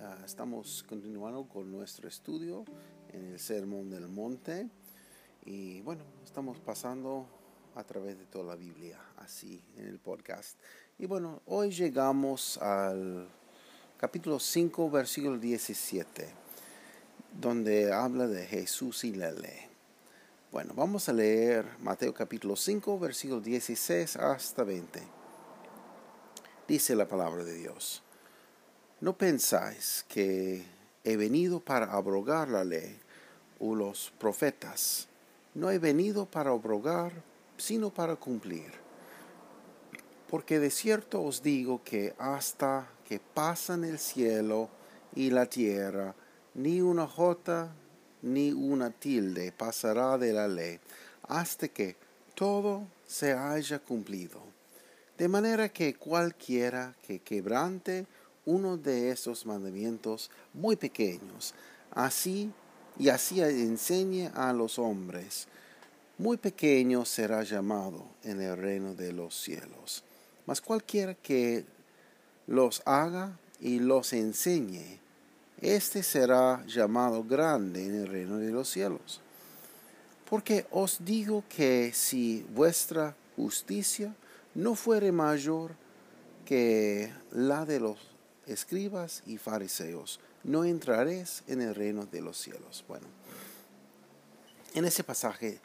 Ah, estamos continuando con nuestro estudio en el Sermón del Monte y bueno, estamos pasando a través de toda la Biblia así en el podcast. Y bueno, hoy llegamos al capítulo 5, versículo 17, donde habla de Jesús y la ley. Bueno, vamos a leer Mateo capítulo 5, versículo 16 hasta 20. Dice la palabra de Dios. ¿No pensáis que he venido para abrogar la ley o los profetas? No he venido para abrogar, sino para cumplir. Porque de cierto os digo que hasta que pasan el cielo y la tierra, ni una jota ni una tilde pasará de la ley, hasta que todo se haya cumplido. De manera que cualquiera que quebrante uno de esos mandamientos muy pequeños, así y así enseñe a los hombres, muy pequeño será llamado en el reino de los cielos. Mas cualquiera que los haga y los enseñe, éste será llamado grande en el reino de los cielos. Porque os digo que si vuestra justicia no fuere mayor que la de los escribas y fariseos, no entraréis en el reino de los cielos. Bueno, en ese pasaje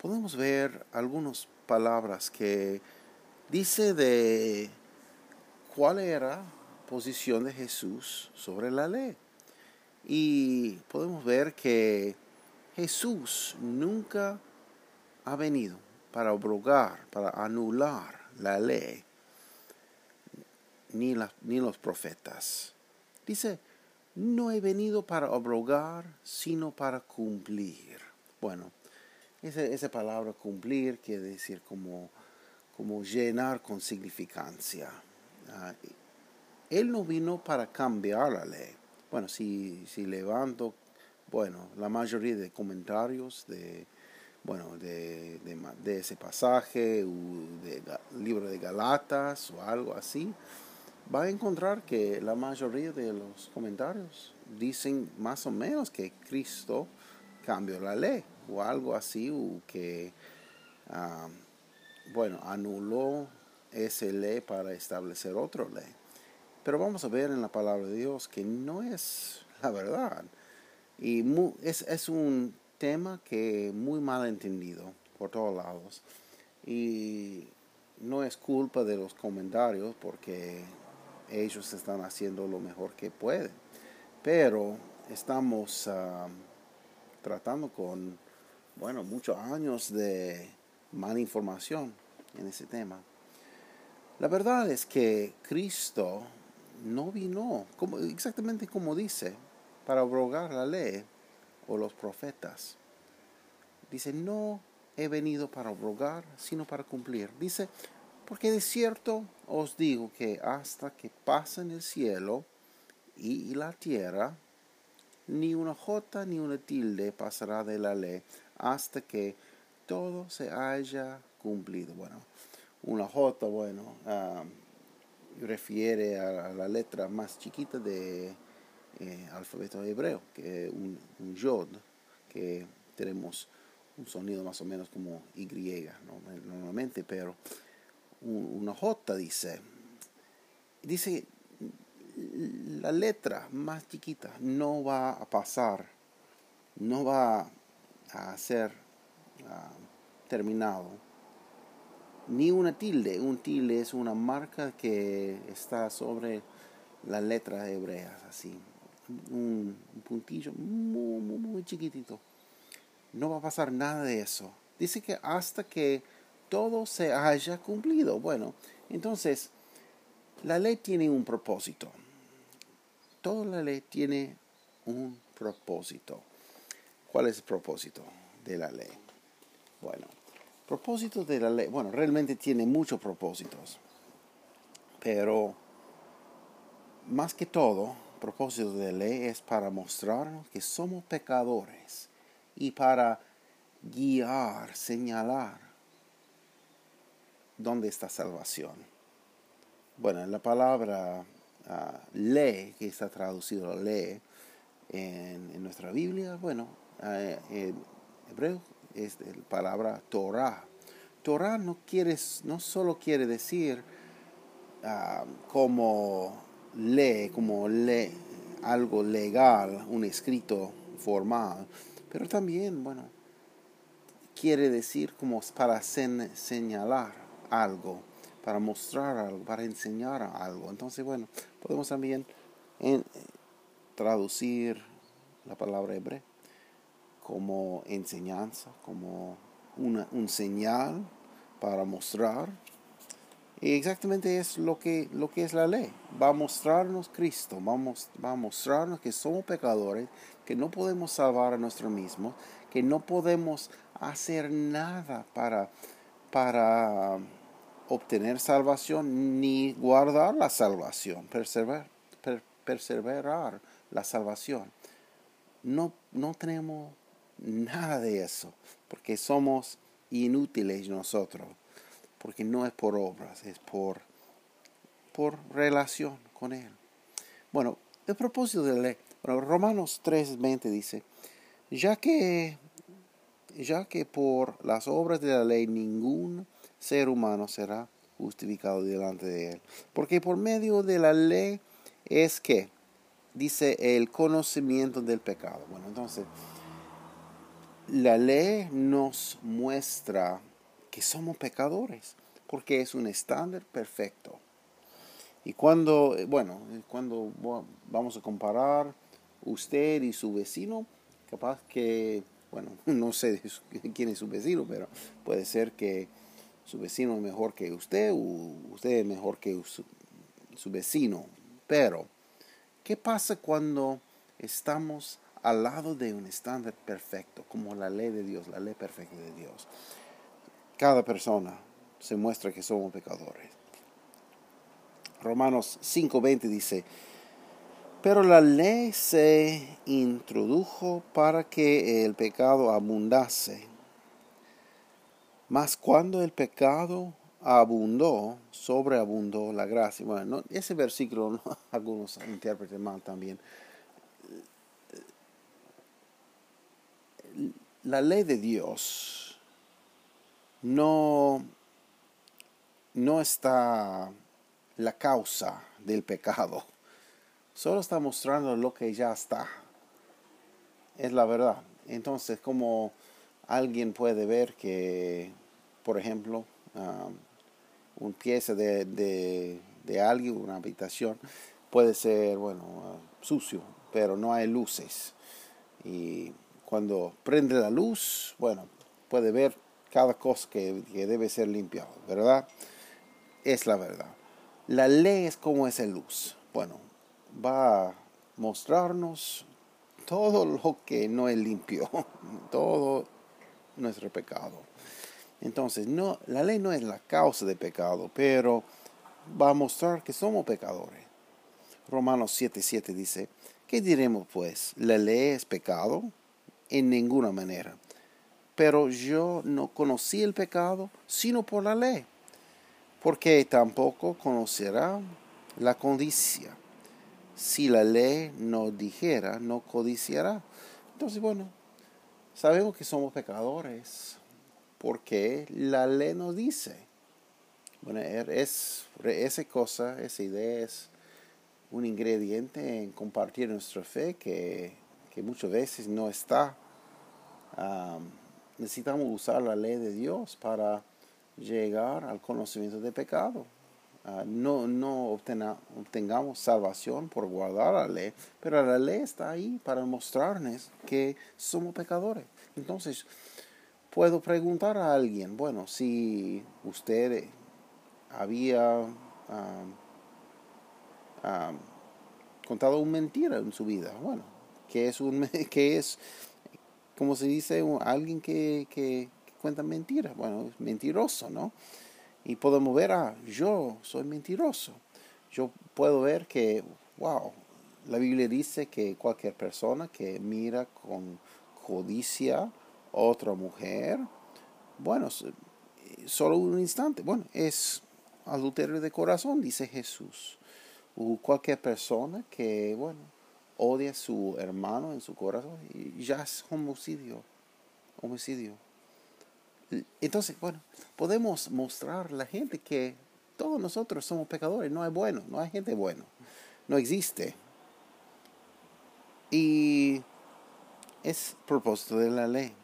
podemos ver algunas palabras que dice de cuál era posición de Jesús sobre la ley. Y podemos ver que Jesús nunca ha venido para abrogar, para anular la ley ni, ni los profetas. Dice, no he venido para abrogar, sino para cumplir. Bueno, esa, palabra cumplir quiere decir como, como llenar con significancia. Ah, él no vino para cambiar la ley. Bueno, si, si levanto, bueno, la mayoría de comentarios de, bueno, de, de, de ese pasaje, o del libro de Galatas o algo así, va a encontrar que la mayoría de los comentarios dicen más o menos que Cristo cambió la ley o algo así, o que, ah, bueno, anuló esa ley para establecer otra ley. Pero vamos a ver en la palabra de Dios que no es la verdad. Y es, es un tema que muy mal entendido por todos lados. Y no es culpa de los comentarios porque ellos están haciendo lo mejor que pueden. Pero estamos ah, tratando con, bueno, muchos años de mala información en ese tema. La verdad es que Cristo no vino como, exactamente como dice, para abrogar la ley o los profetas. Dice, no he venido para abrogar, sino para cumplir. Dice, porque de cierto os digo que hasta que pasen el cielo y la tierra, ni una jota ni una tilde pasará de la ley hasta que todo se haya cumplido. Bueno, una jota, bueno, ah, refiere a, la letra más chiquita de eh, alfabeto hebreo, que un, un yod, que tenemos un sonido más o menos como Y, normalmente, pero una J dice, dice, la letra más chiquita no va a pasar, no va a ser ah, terminado. Ni una tilde, un tilde es una marca que está sobre la letra hebrea, así, un, puntillo muy, muy, muy chiquitito. No va a pasar nada de eso. Dice que hasta que todo se haya cumplido. Bueno, entonces, la ley tiene un propósito. Toda la ley tiene un propósito. ¿Cuál es el propósito de la ley? Bueno, propósito de la ley, bueno, realmente tiene muchos propósitos, pero más que todo, propósito de la ley es para mostrarnos que somos pecadores y para guiar, señalar dónde está salvación. Bueno, la palabra uh, ley, que está traducido ley en, nuestra Biblia, bueno, uh, en hebreo es la palabra Torah. Torah no, quiere, no solo quiere decir uh, como ley, como ley, algo legal, un escrito formal, pero también, bueno, quiere decir como para señalar algo, para mostrar algo, para enseñar algo. Entonces, bueno, podemos también traducir la palabra hebrea como enseñanza, como una, un señal para mostrar y exactamente es lo que, lo que es la ley. Va a mostrarnos Cristo, va a, mostrarnos que somos pecadores, que no podemos salvar a nosotros mismos, que no podemos hacer nada para, para obtener salvación ni guardar la salvación, perseverar, perseverar la salvación. No, no tenemos nada de eso, porque somos inútiles nosotros porque no es por obras, es por, por relación con Él. Bueno, el propósito de la ley, Romanos 3:20 dice, ya que, ya que por las obras de la ley ningún ser humano será justificado delante de Él, porque por medio de la ley es que, dice, el conocimiento del pecado. Bueno, entonces, la ley nos muestra que somos pecadores, porque es un estándar perfecto. Y cuando, bueno, cuando vamos a comparar usted y su vecino, capaz que, bueno, no sé quién es su vecino, pero puede ser que su vecino es mejor que usted o usted es mejor que su, su vecino. Pero, ¿qué pasa cuando estamos al lado de un estándar perfecto, como la ley de Dios, la ley perfecta de Dios? cada persona se muestra que somos pecadores. Romanos 5:20 dice, pero la ley se introdujo para que el pecado abundase. Mas cuando el pecado abundó, sobreabundó la gracia. Bueno, ese versículo algunos interpreten mal también. La ley de Dios no, no está la causa del pecado. Solo está mostrando lo que ya está. Es la verdad. Entonces, como alguien puede ver que, por ejemplo, un pieza de, de, de, alguien, una habitación, puede ser, bueno, uh, sucio, pero no hay luces. Y cuando prende la luz, bueno, puede ver cada cosa que, debe ser limpiado, ¿verdad? Es la verdad. La ley es como esa luz. Bueno, va a mostrarnos todo lo que no es limpio, todo nuestro pecado. Entonces, no, la ley no es la causa de pecado, pero va a mostrar que somos pecadores. Romanos 7:7 dice, ¿qué diremos pues? ¿La ley es pecado? En ninguna manera pero yo no conocí el pecado sino por la ley, porque tampoco conocerá la codicia. Si la ley no dijera, no codiciará. Entonces, bueno, sabemos que somos pecadores, porque la ley nos dice. Bueno, er, es, esa cosa, esa idea es un ingrediente en compartir nuestra fe que, que muchas veces no está necesitamos usar la ley de Dios para llegar al conocimiento de pecado. Ah, no no obtengamos salvación por guardar la ley, pero la ley está ahí para mostrarnos que somos pecadores. Entonces, puedo preguntar a alguien, bueno, si usted había ah, ah, contado una mentira en su vida, bueno, que es, un, que es como se dice, alguien que, que, cuenta mentiras. Bueno, es mentiroso, ¿no? Y podemos ver, ah, yo soy mentiroso. Yo puedo ver que, wow, la Biblia dice que cualquier persona que mira con codicia otra mujer, bueno, solo un instante, bueno, es adulterio de corazón, dice Jesús. O cualquier persona que, bueno, odia a su hermano en su corazón ya es homicidio. Homicidio. Entonces, bueno, podemos mostrar a la gente que todos nosotros somos pecadores, no hay bueno, no hay gente bueno, no existe. Y es propósito de la ley,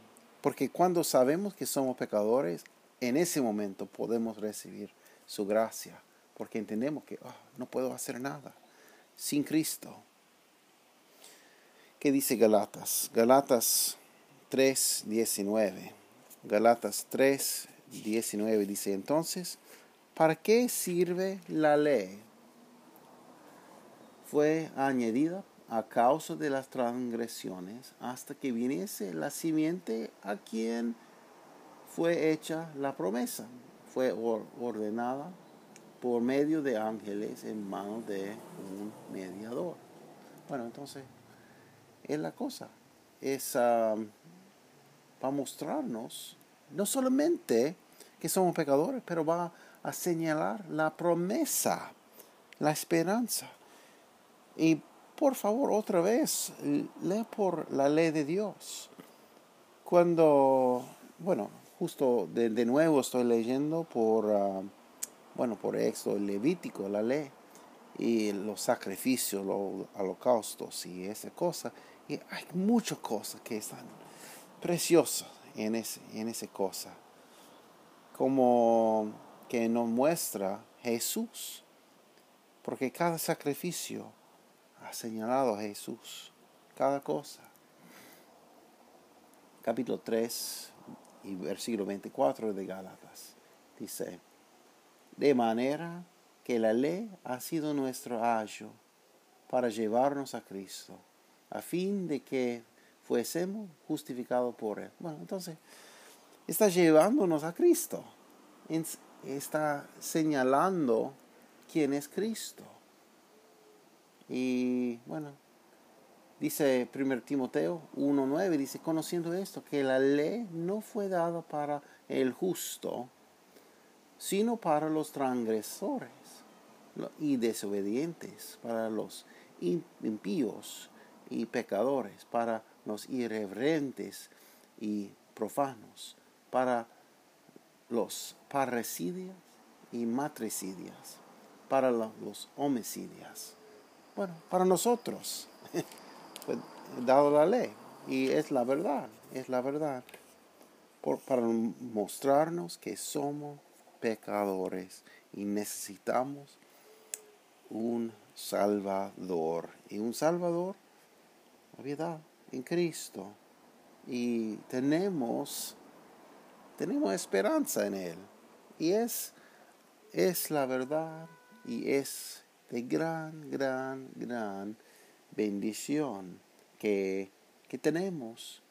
porque cuando sabemos que somos pecadores, en ese momento podemos recibir su gracia, porque entendemos que ah, no puedo hacer nada sin Cristo. ¿Qué dice Galatas? Galatas 3, 19. Galatas 3, 19 dice entonces, ¿para qué sirve la ley? Fue añadida a causa de las transgresiones hasta que viniese la simiente a quien fue hecha la promesa. Fue ordenada por medio de ángeles en manos de un mediador. Bueno, entonces es la cosa. Es va a mostrarnos no solamente que somos pecadores, pero va a señalar la promesa, la esperanza. Y por favor, otra vez, lee por la ley de Dios. Cuando, bueno, justo de, nuevo estoy leyendo por, ah, bueno, por Éxodo Levítico, la ley, y los sacrificios, los holocaustos y esa cosa. Y hay muchas cosas que están preciosas en, ese, en esa cosa. Como que nos muestra Jesús. Porque cada sacrificio ha señalado a Jesús. Cada cosa. Capítulo 3 y versículo 24 de Gálatas. Dice, de manera que la ley ha sido nuestro ayo para llevarnos a Cristo a fin de que fuésemos justificados por Él. Bueno, entonces, está llevándonos a Cristo. Está señalando quién es Cristo. Y bueno, dice 1 Timoteo 1.9, dice, conociendo esto, que la ley no fue dada para el justo, sino para los transgresores y desobedientes, para los impíos y pecadores, para los irreverentes y profanos, para los parricidias y matricidias, para los homicidios. Bueno, para nosotros, fue dado la ley, y es la verdad, es la verdad, para mostrarnos que somos pecadores y necesitamos un Salvador. Y un Salvador la en Cristo. Y tenemos, tenemos esperanza en Él. Y es, es la verdad y es de gran, gran, gran bendición que, que tenemos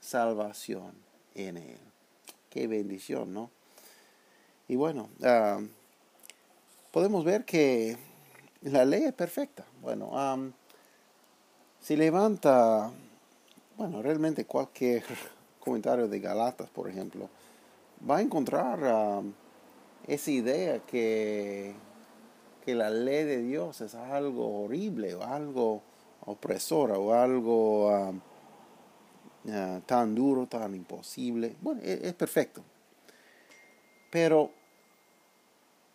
salvación en Él. Qué bendición, ¿no? Y bueno, ah, podemos ver que la ley es perfecta. Bueno, si levanta, bueno, realmente cualquier comentario de Galatas, por ejemplo, va a encontrar um, esa idea que, que la ley de Dios es algo horrible o algo opresora o algo um, uh, tan duro, tan imposible. Bueno, es, es, perfecto. Pero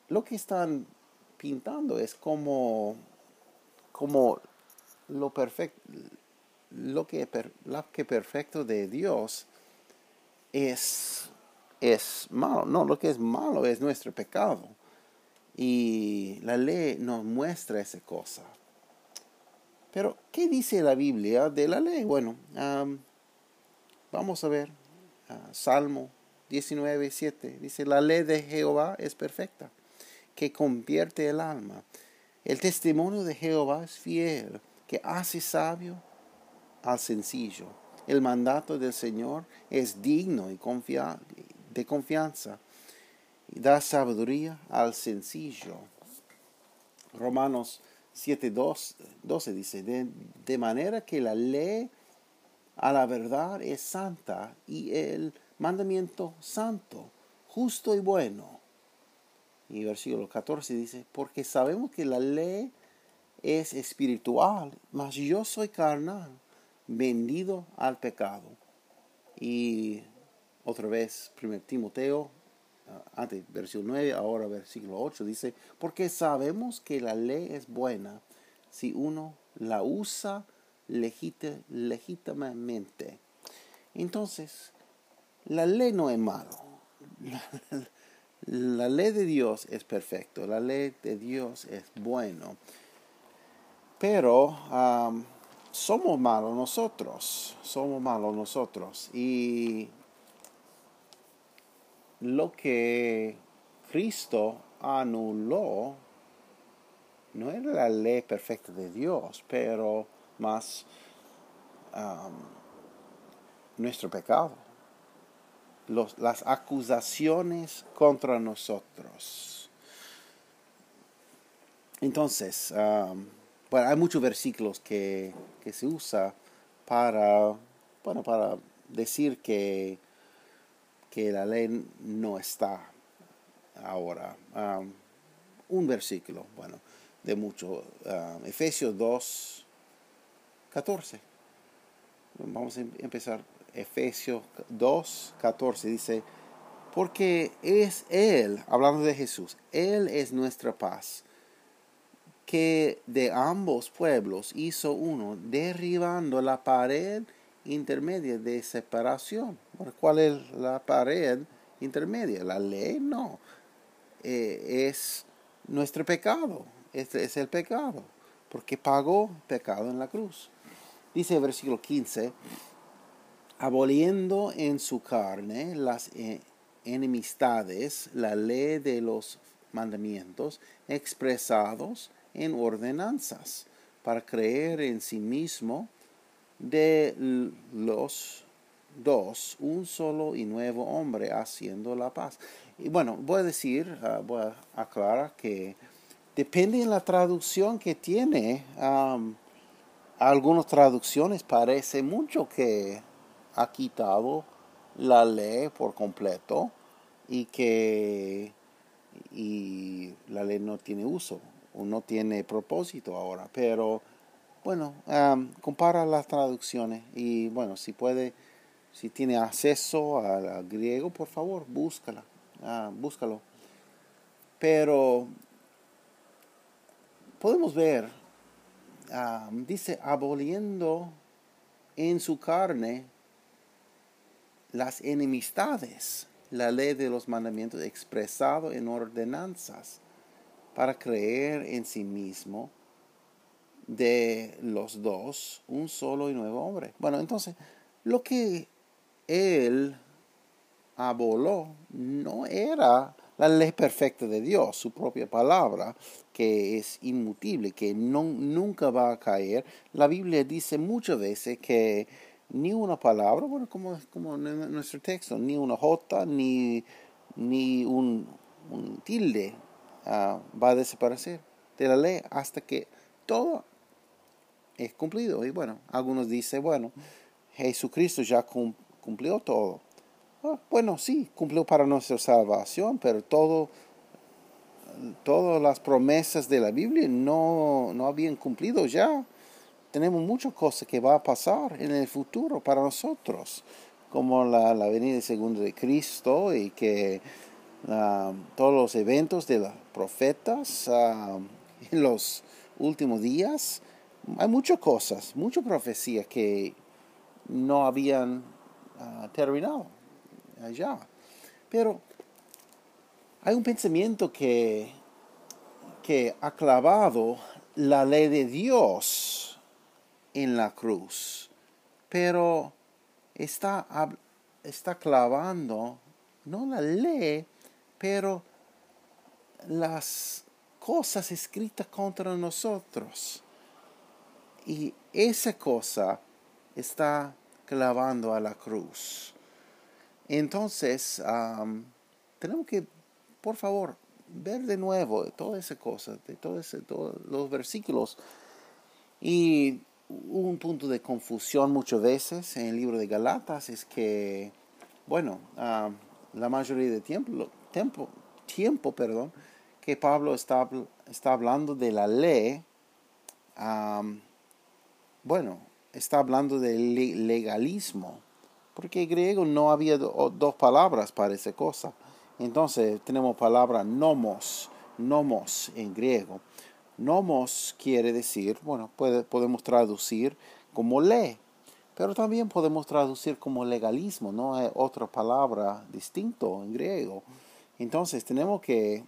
lo que están pintando es como, como lo perfecto, lo que, lo que perfecto de Dios es, es malo. No, lo que es malo es nuestro pecado. Y la ley nos muestra esa cosa. Pero, ¿qué dice la Biblia de la ley? Bueno, vamos a ver. Uh, Salmo 19, 7. Dice, la ley de Jehová es perfecta, que convierte el alma. El testimonio de Jehová es fiel, que hace sabio al sencillo. El mandato del Señor es digno y de confianza. Y da sabiduría al sencillo. Romanos 7, 12 dice, de, de manera que la ley a la verdad es santa y el mandamiento santo, justo y bueno. Y versículo 14 dice, porque sabemos que la ley es espiritual, mas yo soy carnal, vendido al pecado. Y otra vez, 1 Timoteo, antes versículo 9, ahora versículo 8, dice, porque sabemos que la ley es buena si uno la usa legítimamente. Entonces, la ley no es malo. La, ley de Dios es perfecto. La ley de Dios es bueno. Pero somos malos nosotros. Somos malos nosotros. Y lo que Cristo anuló no era la ley perfecta de Dios, pero más nuestro pecado, las acusaciones contra nosotros. Entonces, bueno, hay muchos versículos que, se usa para, bueno, para decir que, que la ley no está ahora. un versículo, bueno, de mucho. Efesios 2, 14. Vamos a em-, empezar. Efesios 2, 14 dice, porque es Él, hablando de Jesús, Él es nuestra paz, que de ambos pueblos hizo uno, derribando la pared intermedia de separación. ¿Cuál es la pared intermedia? La ley no. Eh, es nuestro pecado. Este es el pecado. Porque pagó pecado en la cruz. Dice el versículo 15, aboliendo en su carne las eh, enemistades, la ley de los mandamientos expresados en ordenanzas, para creer en sí mismo de los dos, un solo y nuevo hombre haciendo la paz. Y bueno, voy a decir, ah, voy a aclarar que depende de la traducción que tiene algunas traducciones parece mucho que ha quitado la ley por completo y que y la ley no tiene uso o no tiene propósito ahora. Pero bueno, compara las traducciones y bueno, si puede, si tiene acceso al, griego, por favor, búscala, ah, búscalo. Pero podemos ver dice, aboliendo en su carne las enemistades, la ley de los mandamientos expresado en ordenanzas, para creer en sí mismo de los dos un solo y nuevo hombre. Bueno, entonces, lo que él aboló no era la ley perfecta de Dios, su propia palabra, que es inmutible, que no, nunca va a caer. La Biblia dice muchas veces que ni una palabra, bueno, como, como en nuestro texto, ni una jota, ni, ni un, tilde ah, va a desaparecer de la ley hasta que todo es cumplido. Y bueno, algunos dicen, bueno, Jesucristo ya cumplió todo. Ah, bueno, sí, cumplió para nuestra salvación, pero todo, todas las promesas de la Biblia no, no habían cumplido ya. Tenemos muchas cosas que va a pasar en el futuro para nosotros, como la, la venida segunda de Cristo y que ah, todos los eventos de los profetas ah, en los últimos días. Hay muchas cosas, muchas profecías que no habían terminado allá. Pero hay un pensamiento que, que ha clavado la ley de Dios en la cruz, pero está, está clavando no la ley, pero las cosas escritas contra nosotros. Y esa cosa está clavando a la cruz. Entonces, tenemos que, por favor, ver de nuevo toda esa cosa, de todos los versículos. Y un punto de confusión muchas veces en el libro de Galatas es que, bueno, la mayoría de tiempo, tiempo, tiempo perdón, que Pablo está hablando de la ley, bueno, está hablando del legalismo, porque en griego no había dos palabras para esa cosa. Entonces tenemos palabra nomos, nomos en griego. Nomos quiere decir, bueno, podemos traducir como ley, pero también podemos traducir como legalismo, no hay otra palabra distinto en griego. Entonces tenemos que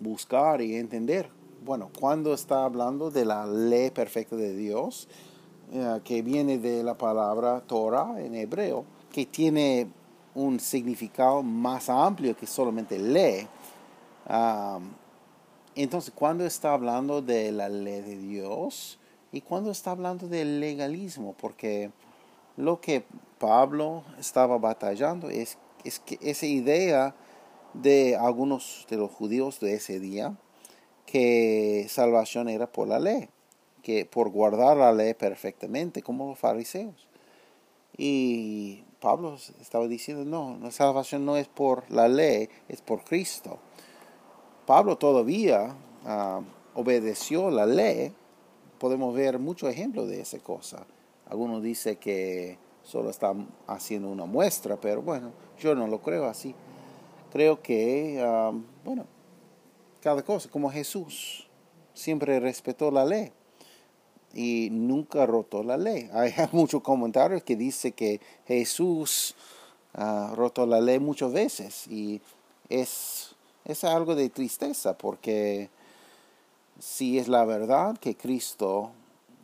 buscar y entender, bueno, cuando está hablando de la ley perfecta de Dios, eh, que viene de la palabra Torah en hebreo, que tiene un significado más amplio que solamente ley. entonces, cuando está hablando de la ley de Dios y cuando está hablando del legalismo, porque lo que Pablo estaba batallando es, es que esa idea de algunos de los judíos de ese día, que salvación era por la ley, que por guardar la ley perfectamente, como los fariseos. Y Pablo estaba diciendo, no, la salvación no es por la ley, es por Cristo. Pablo todavía ah, obedeció la ley. Podemos ver muchos ejemplos de esa cosa. Algunos dicen que solo está haciendo una muestra, pero bueno, yo no lo creo así. Creo que, ah, bueno, cada cosa, como Jesús, siempre respetó la ley y nunca rotó la ley. Hay muchos comentarios que dicen que Jesús uh, rotó la ley muchas veces y es, es algo de tristeza porque si es la verdad que Cristo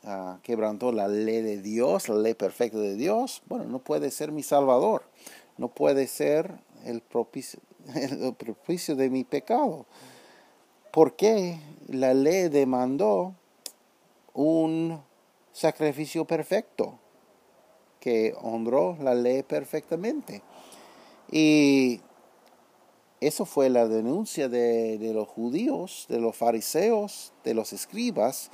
uh, quebrantó la ley de Dios, la ley perfecta de Dios, bueno, no puede ser mi Salvador, no puede ser el propicio, el propicio de mi pecado. Porque la ley demandó un sacrificio perfecto que honró la ley perfectamente. Y eso fue la denuncia de, los judíos, de los fariseos, de los escribas,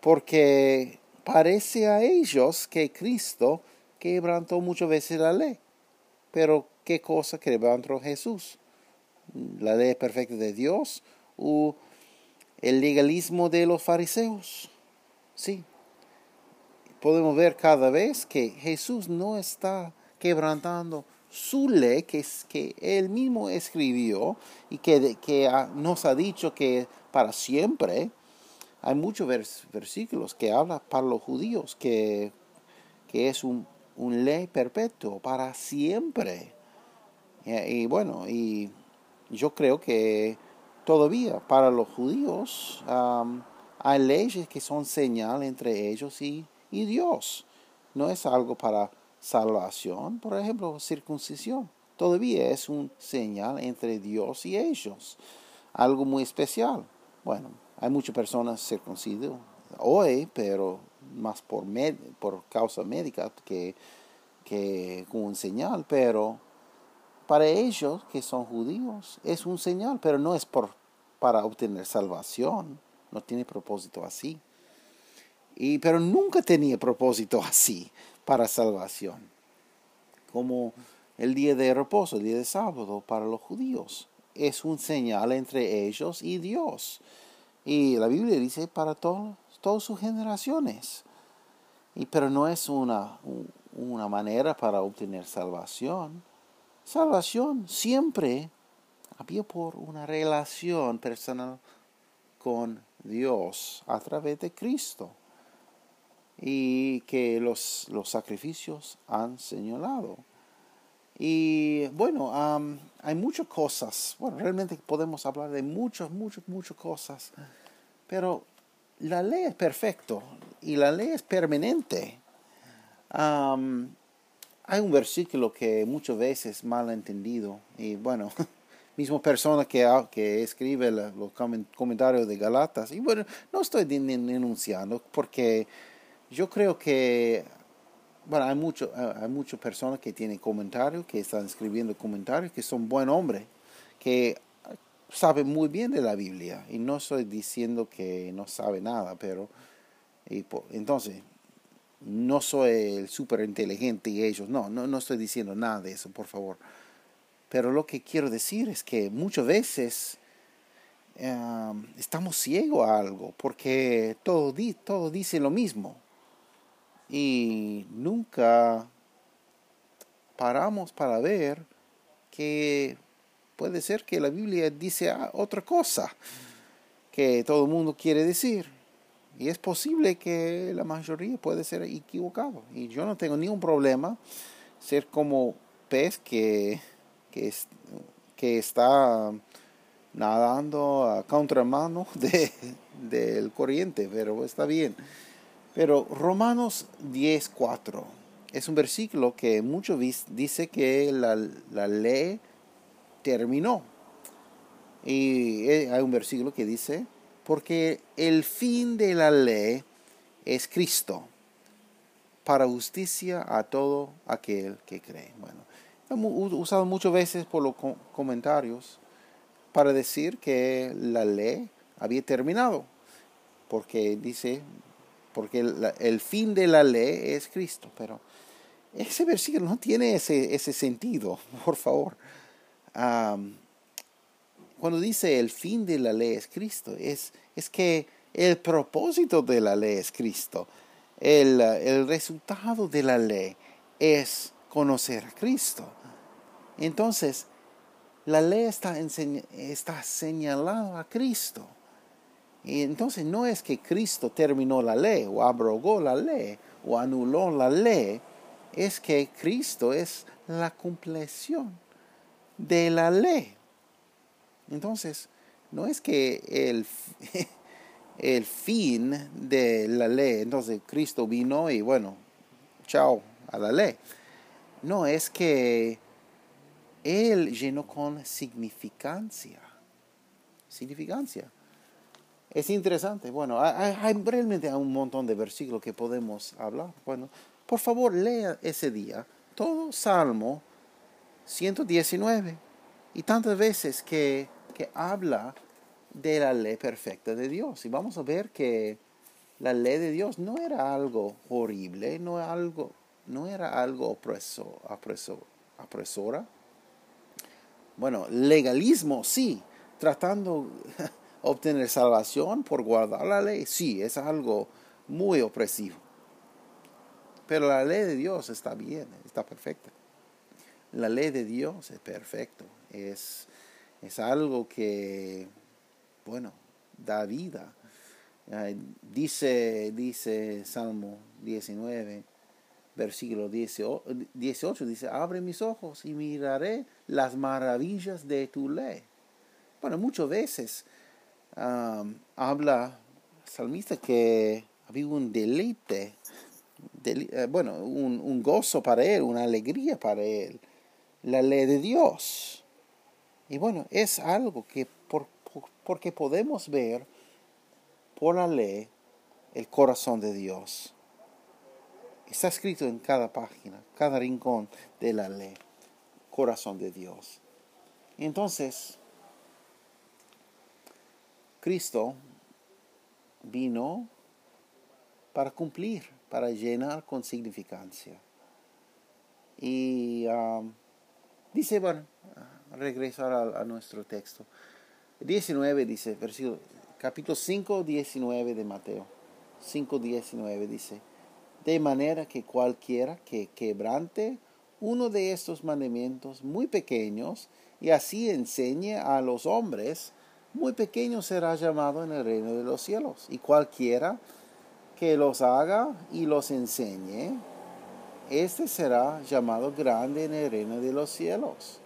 porque parece a ellos que Cristo quebrantó muchas veces la ley. Pero ¿qué cosa quebrantó Jesús? ¿La ley perfecta de Dios o el legalismo de los fariseos? Sí. Podemos ver cada vez que Jesús no está quebrantando su ley que, es, que él mismo escribió y que, que nos ha dicho que para siempre. Hay muchos versículos que hablan para los judíos que, que es un, un ley perpetuo para siempre. Y, bueno, y yo creo que todavía para los judíos hay leyes que son señal entre ellos y, Dios. No es algo para salvación, por ejemplo, circuncisión. Todavía es un señal entre Dios y ellos. Algo muy especial. Bueno, hay muchas personas circuncidas hoy, pero más por, por causa médica que, que como señal. Pero para ellos que son judíos es un señal, pero no es por, para obtener salvación no tiene propósito así. Y, pero nunca tenía propósito así para salvación. Como el día de reposo, el día de sábado para los judíos. Es un señal entre ellos y Dios. Y la Biblia dice para todos, todas sus generaciones. Y, pero no es una, una manera para obtener salvación. Salvación siempre había por una relación personal con Dios a través de Cristo y que los, los sacrificios han señalado. Y bueno, hay muchas cosas, bueno, realmente podemos hablar de muchas, muchas, muchas cosas, pero la ley es perfecto y la ley es permanente. hay un versículo que muchas veces mal entendido y bueno, mismo persona que, que escribe los comentarios de Galatas. Y bueno, no estoy denunciando porque yo creo que bueno, hay, mucho, hay muchas personas que tienen comentarios, que están escribiendo comentarios, que son buen hombres, que saben muy bien de la Biblia. Y no estoy diciendo que no sabe nada, pero y entonces no soy el súper inteligente y ellos, no, no, no estoy diciendo nada de eso, por favor. Pero lo que quiero decir es que muchas veces estamos ciegos a algo porque todo, todo dice lo mismo y nunca paramos para ver que puede ser que la Biblia dice otra cosa que todo el mundo quiere decir. Y es posible que la mayoría puede ser equivocado. Y yo no tengo ningún problema ser como pez que que, está nadando a contramano de, del corriente, pero está bien. Pero Romanos 10.4 es un versículo que muchos dice que la, la ley terminó. Y hay un versículo que dice, porque el fin de la ley es Cristo, para justicia a todo aquel que cree. Bueno, usado muchas veces por los comentarios para decir que la ley había terminado, porque dice, porque el, fin de la ley es Cristo, pero ese versículo no tiene ese, ese sentido, por favor. cuando dice el fin de la ley es Cristo, es, es que el propósito de la ley es Cristo. El, el resultado de la ley es conocer a Cristo. Entonces, la ley está, señalada a Cristo. Y entonces no es que Cristo terminó la ley o abrogó la ley o anuló la ley, es que Cristo es la compleción de la ley. Entonces, no es que el, el fin de la ley, entonces Cristo vino y bueno, chao a la ley. No, es que Él llenó con significancia. Significancia. Es interesante. Bueno, hay, realmente un montón de versículos que podemos hablar. Bueno, por favor, lea ese día todo Salmo 119 y tantas veces que, que habla de la ley perfecta de Dios. Y vamos a ver que la ley de Dios no era algo horrible, no, algo, no era algo opreso, apresora. Bueno, legalismo sí, tratando de obtener salvación por guardar la ley, sí, es algo muy opresivo. Pero la ley de Dios está bien, está perfecta. La ley de Dios es perfecto, es, es algo que, bueno, da vida. Dice, dice Salmo 19, versículo 18 dice, abre mis ojos y miraré las maravillas de tu ley. Bueno, muchas veces habla salmista que había un deleite, eh, bueno, un, gozo para él, una alegría para él, la ley de Dios. Y bueno, es algo que por, porque podemos ver por la ley el corazón de Dios. Está escrito en cada página, cada rincón de la ley, corazón de Dios. Entonces, Cristo vino para cumplir, para llenar con significancia. Y um, dice, bueno, regresar a, a, nuestro texto. 19 dice, versículo, capítulo 5, 19 de Mateo. 5, 19 dice, de manera que cualquiera que quebrante uno de estos mandamientos muy pequeños y así enseñe a los hombres, muy pequeño será llamado en el reino de los cielos. Y cualquiera que los haga y los enseñe, este será llamado grande en el reino de los cielos.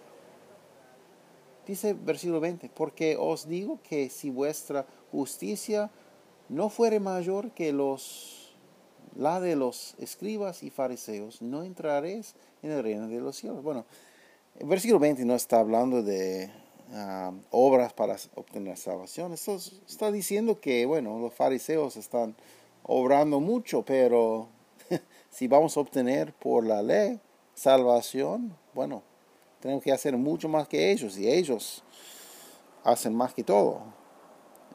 Dice versículo 20, porque os digo que si vuestra justicia no fuere mayor que los la de los escribas y fariseos, no entraréis en el reino de los cielos. Bueno, el versículo 20 no está hablando de ah, obras para obtener salvación. Esto está diciendo que, bueno, los fariseos están obrando mucho, pero si vamos a obtener por la ley salvación, bueno, tenemos que hacer mucho más que ellos y ellos hacen más que todo.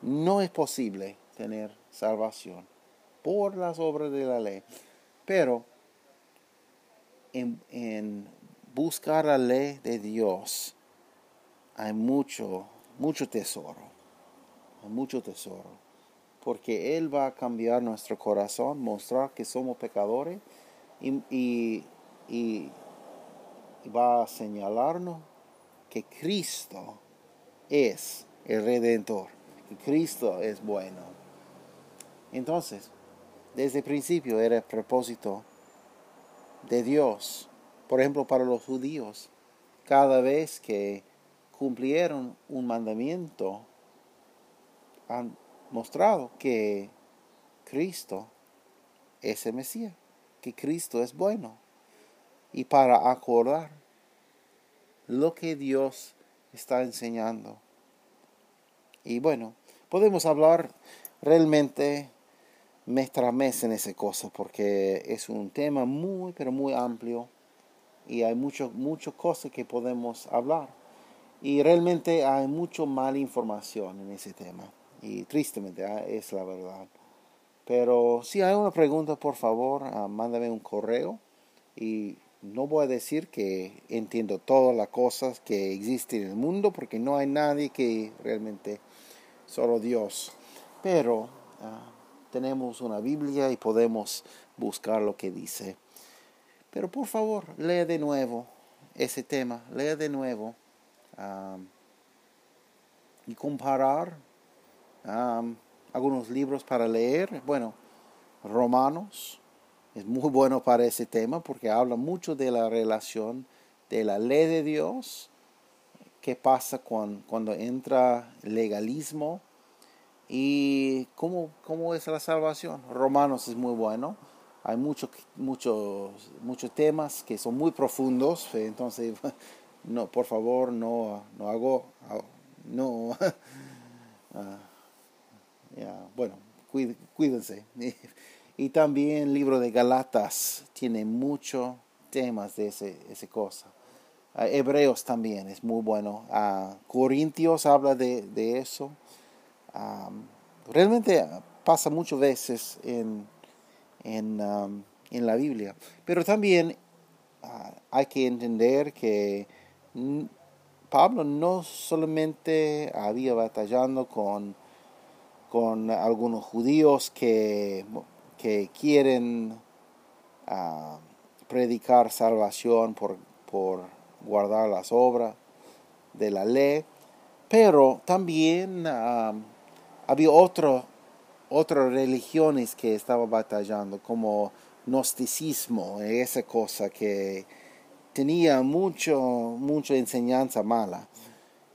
No es posible tener salvación por las obras de la ley, pero en, en buscar la ley de Dios hay mucho, mucho tesoro, hay mucho tesoro, porque Él va a cambiar nuestro corazón, mostrar que somos pecadores y, y va a señalarnos que Cristo es el redentor, que Cristo es bueno. Entonces, desde el principio era el propósito de Dios. Por ejemplo, para los judíos, cada vez que cumplieron un mandamiento, han mostrado que Cristo es el Mesías, que Cristo es bueno y para acordar lo que Dios está enseñando. Y bueno, podemos hablar realmente mes tras mes en esa cosa porque es un tema muy, pero muy amplio y hay muchas mucho cosas que podemos hablar. Y realmente hay mucho mala información en ese tema. Y tristemente ah, es la verdad. Pero si hay una pregunta, por favor, ah, mándame un correo y no voy a decir que entiendo todas las cosas que existen en el mundo, porque no hay nadie que realmente, solo Dios. Pero ah, tenemos una Biblia y podemos buscar lo que dice. Pero por favor, lea de nuevo ese tema, lea de nuevo y comparar algunos libros para leer. Bueno, Romanos, es muy bueno para ese tema porque habla mucho de la relación de la ley de Dios, qué pasa cuando, entra legalismo y cómo, cómo es la salvación. Romanos es muy bueno. Hay muchos muchos muchos temas que son muy profundos, entonces no, por favor, no, no hago, no, ah, bueno, cuídense. Y también el libro de Galatas tiene muchos temas de ese, esa cosa. Ah, Hebreos también es muy bueno. Uh, Corintios habla de, de eso. Realmente pasa muchas veces en, en, la Biblia. Pero también ah, hay que entender que Pablo no solamente había batallando con, con algunos judíos que que quieren ah, predicar salvación por, por guardar las obras de la ley, pero también había otro, otras religiones que estaban batallando, como gnosticismo, esa cosa que tenía mucho, mucha enseñanza mala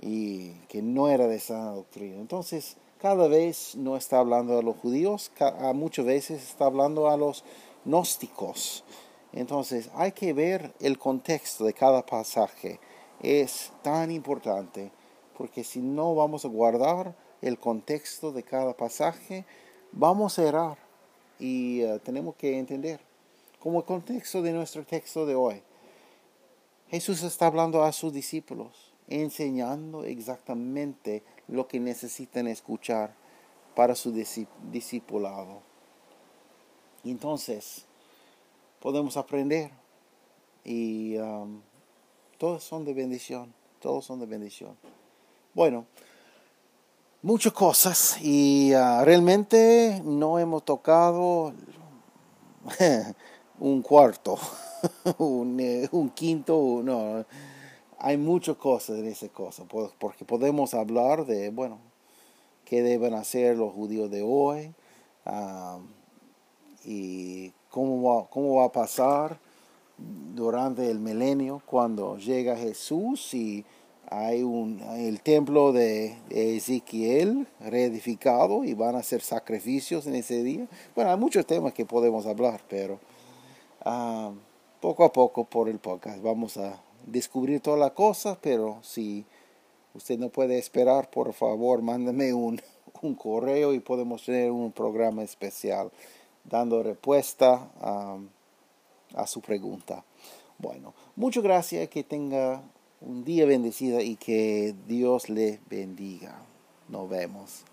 y que no era de sana doctrina. Entonces, cada vez no está hablando a los judíos, muchas veces está hablando a los gnósticos. Entonces hay que ver el contexto de cada pasaje. Es tan importante porque si no vamos a guardar el contexto de cada pasaje, vamos a errar y eh, tenemos que entender. Como el contexto de nuestro texto de hoy, Jesús está hablando a sus discípulos, enseñando exactamente lo que necesitan escuchar para su discipulado. Entonces, podemos aprender y um, todos son de bendición, todos son de bendición. Bueno, muchas cosas y uh, realmente no hemos tocado un cuarto, un, eh, un, quinto, no, hay muchas cosas en esa cosa, porque podemos hablar de, bueno, qué deben hacer los judíos de hoy y cómo va, cómo va a pasar durante el milenio cuando llega Jesús y hay un, el templo de Ezequiel reedificado y van a hacer sacrificios en ese día. Bueno, hay muchos temas que podemos hablar, pero poco a poco por el podcast vamos a descubrir todas las cosas, pero si usted no puede esperar, por favor, mándeme un, un correo y podemos tener un programa especial dando respuesta a a su pregunta. Bueno, muchas gracias, que tenga un día bendecido y que Dios le bendiga. Nos vemos.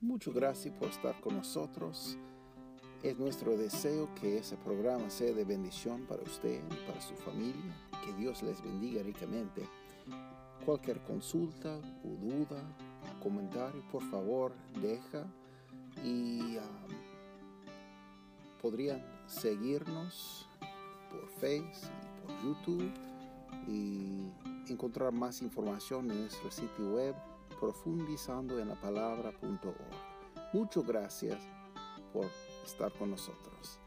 Muchas gracias por estar con nosotros. Es nuestro deseo que ese programa sea de bendición para usted y para su familia. Que Dios les bendiga ricamente. Cualquier consulta o duda, comentario, por favor, deja y um, podrían seguirnos por Facebook y por YouTube y encontrar más información en nuestro sitio web profundizando. Muchas gracias por estar con nosotros.